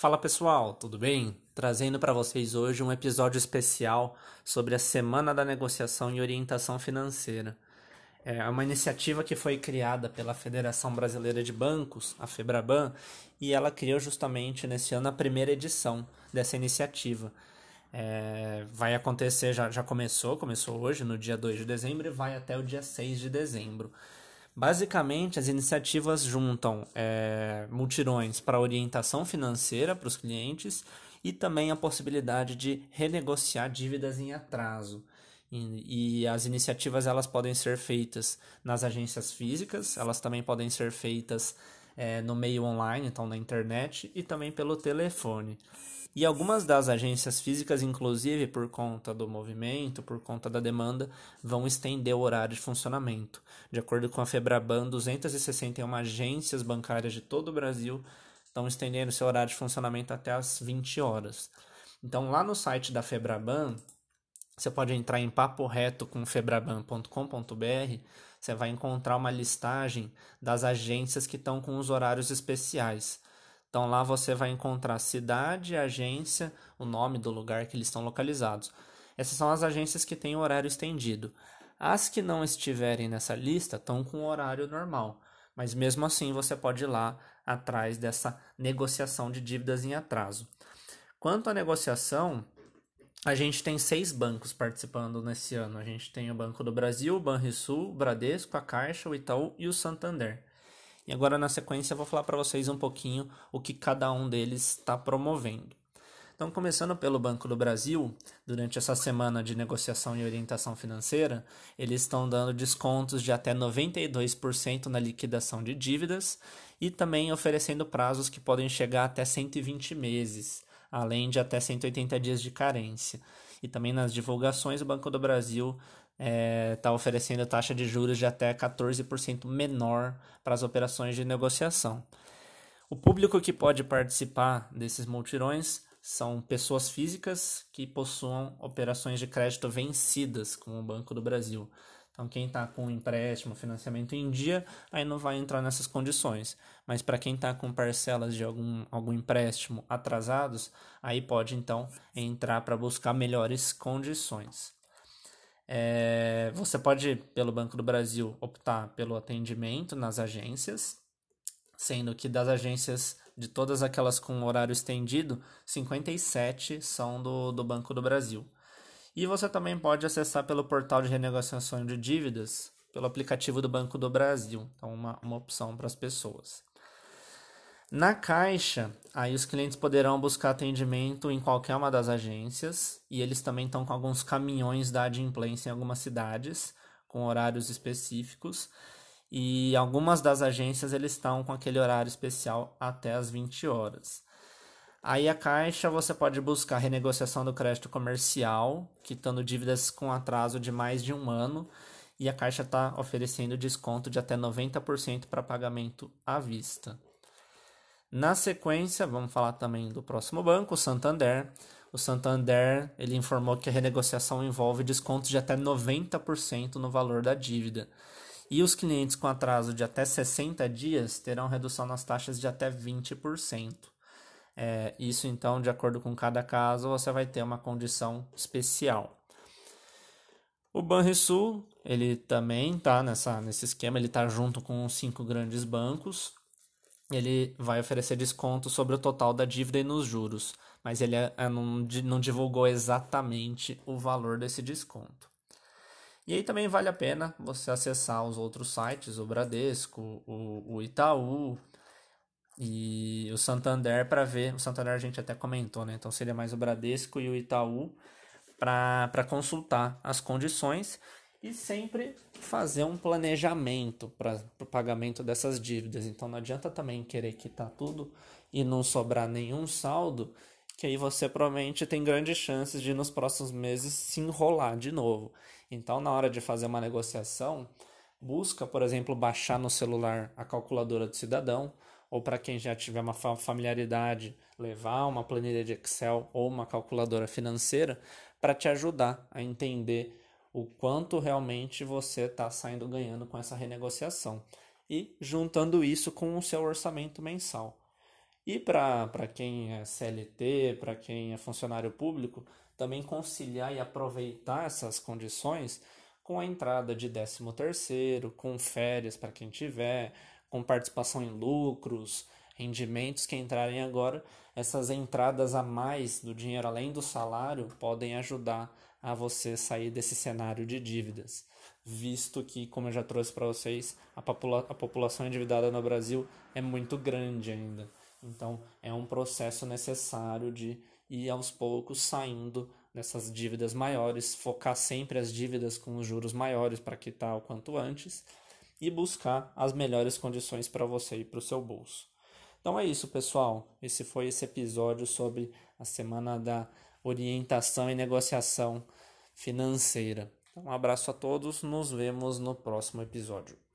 Fala pessoal, tudo bem? Trazendo para vocês hoje um episódio especial sobre a Semana da Negociação e Orientação Financeira. É uma iniciativa que foi criada pela Federação Brasileira de Bancos, a FEBRABAN, e ela criou justamente nesse ano a primeira edição dessa iniciativa. É, vai acontecer, já, já começou, começou hoje, no dia 2 de dezembro, e vai até o dia 6 de dezembro. Basicamente, as iniciativas juntam é, multirões para orientação financeira para os clientes e também a possibilidade de renegociar dívidas em atraso. E, e, as iniciativas elas podem ser feitas nas agências físicas, elas também podem ser feitas é, no meio online, então na internet, e também pelo telefone. E algumas das agências físicas, inclusive por conta do movimento, por conta da demanda, vão estender o horário de funcionamento. De acordo com a Febraban, 261 agências bancárias de todo o Brasil estão estendendo seu horário de funcionamento até as 20 horas. Então, lá no site da Febraban, você pode entrar em papo reto com febraban.com.br, você vai encontrar uma listagem das agências que estão com os horários especiais. Então lá você vai encontrar cidade, agência, o nome do lugar que eles estão localizados. Essas são as agências que têm horário estendido. As que não estiverem nessa lista estão com horário normal, mas mesmo assim você pode ir lá atrás dessa negociação de dívidas em atraso. Quanto à negociação, a gente tem seis bancos participando nesse ano. A gente tem o Banco do Brasil, o Banrisul, o Bradesco, a Caixa, o Itaú e o Santander. E agora na sequência eu vou falar para vocês um pouquinho o que cada um deles está promovendo. Então, começando pelo Banco do Brasil, durante essa semana de negociação e orientação financeira, eles estão dando descontos de até 92% na liquidação de dívidas e também oferecendo prazos que podem chegar até 120 meses, além de até 180 dias de carência. E também nas divulgações, o Banco do Brasil está é, tá oferecendo taxa de juros de até 14% menor para as operações de negociação. O público que pode participar desses multirões são pessoas físicas que possuam operações de crédito vencidas com o Banco do Brasil. Então, quem está com empréstimo, financiamento em dia, aí não vai entrar nessas condições. Mas para quem está com parcelas de algum, algum empréstimo atrasados, aí pode então entrar para buscar melhores condições. É, você pode, pelo Banco do Brasil, optar pelo atendimento nas agências, sendo que das agências de todas aquelas com horário estendido, 57 são do, do Banco do Brasil. E você também pode acessar pelo portal de renegociação de dívidas, pelo aplicativo do Banco do Brasil. Então, uma, uma opção para as pessoas. Na Caixa, aí os clientes poderão buscar atendimento em qualquer uma das agências e eles também estão com alguns caminhões da adimplência em algumas cidades, com horários específicos. E algumas das agências eles estão com aquele horário especial até as 20 horas. Aí a Caixa você pode buscar renegociação do crédito comercial, quitando dívidas com atraso de mais de um ano, e a Caixa está oferecendo desconto de até 90% para pagamento à vista. Na sequência, vamos falar também do próximo banco, o Santander. O Santander ele informou que a renegociação envolve descontos de até 90% no valor da dívida. E os clientes com atraso de até 60 dias terão redução nas taxas de até 20%. É, isso então, de acordo com cada caso, você vai ter uma condição especial. O Banrisul, ele também está nesse esquema, ele está junto com os cinco grandes bancos ele vai oferecer desconto sobre o total da dívida e nos juros, mas ele é, não, não divulgou exatamente o valor desse desconto. E aí também vale a pena você acessar os outros sites, o Bradesco, o, o Itaú e o Santander para ver. O Santander a gente até comentou, né? Então seria mais o Bradesco e o Itaú para consultar as condições e sempre fazer um planejamento para o pagamento dessas dívidas. Então não adianta também querer quitar tudo e não sobrar nenhum saldo, que aí você provavelmente tem grandes chances de nos próximos meses se enrolar de novo. Então na hora de fazer uma negociação, busca, por exemplo, baixar no celular a calculadora do cidadão, ou para quem já tiver uma familiaridade, levar uma planilha de Excel ou uma calculadora financeira para te ajudar a entender o quanto realmente você está saindo ganhando com essa renegociação e juntando isso com o seu orçamento mensal. E para quem é CLT, para quem é funcionário público, também conciliar e aproveitar essas condições com a entrada de 13 terceiro, com férias para quem tiver, com participação em lucros, rendimentos que entrarem agora, essas entradas a mais do dinheiro além do salário podem ajudar a você sair desse cenário de dívidas, visto que, como eu já trouxe para vocês, a, popula a população endividada no Brasil é muito grande ainda. Então, é um processo necessário de ir aos poucos saindo dessas dívidas maiores, focar sempre as dívidas com os juros maiores para quitar o quanto antes e buscar as melhores condições para você e para o seu bolso. Então é isso, pessoal. Esse foi esse episódio sobre a semana da orientação e negociação financeira. Então, um abraço a todos, nos vemos no próximo episódio.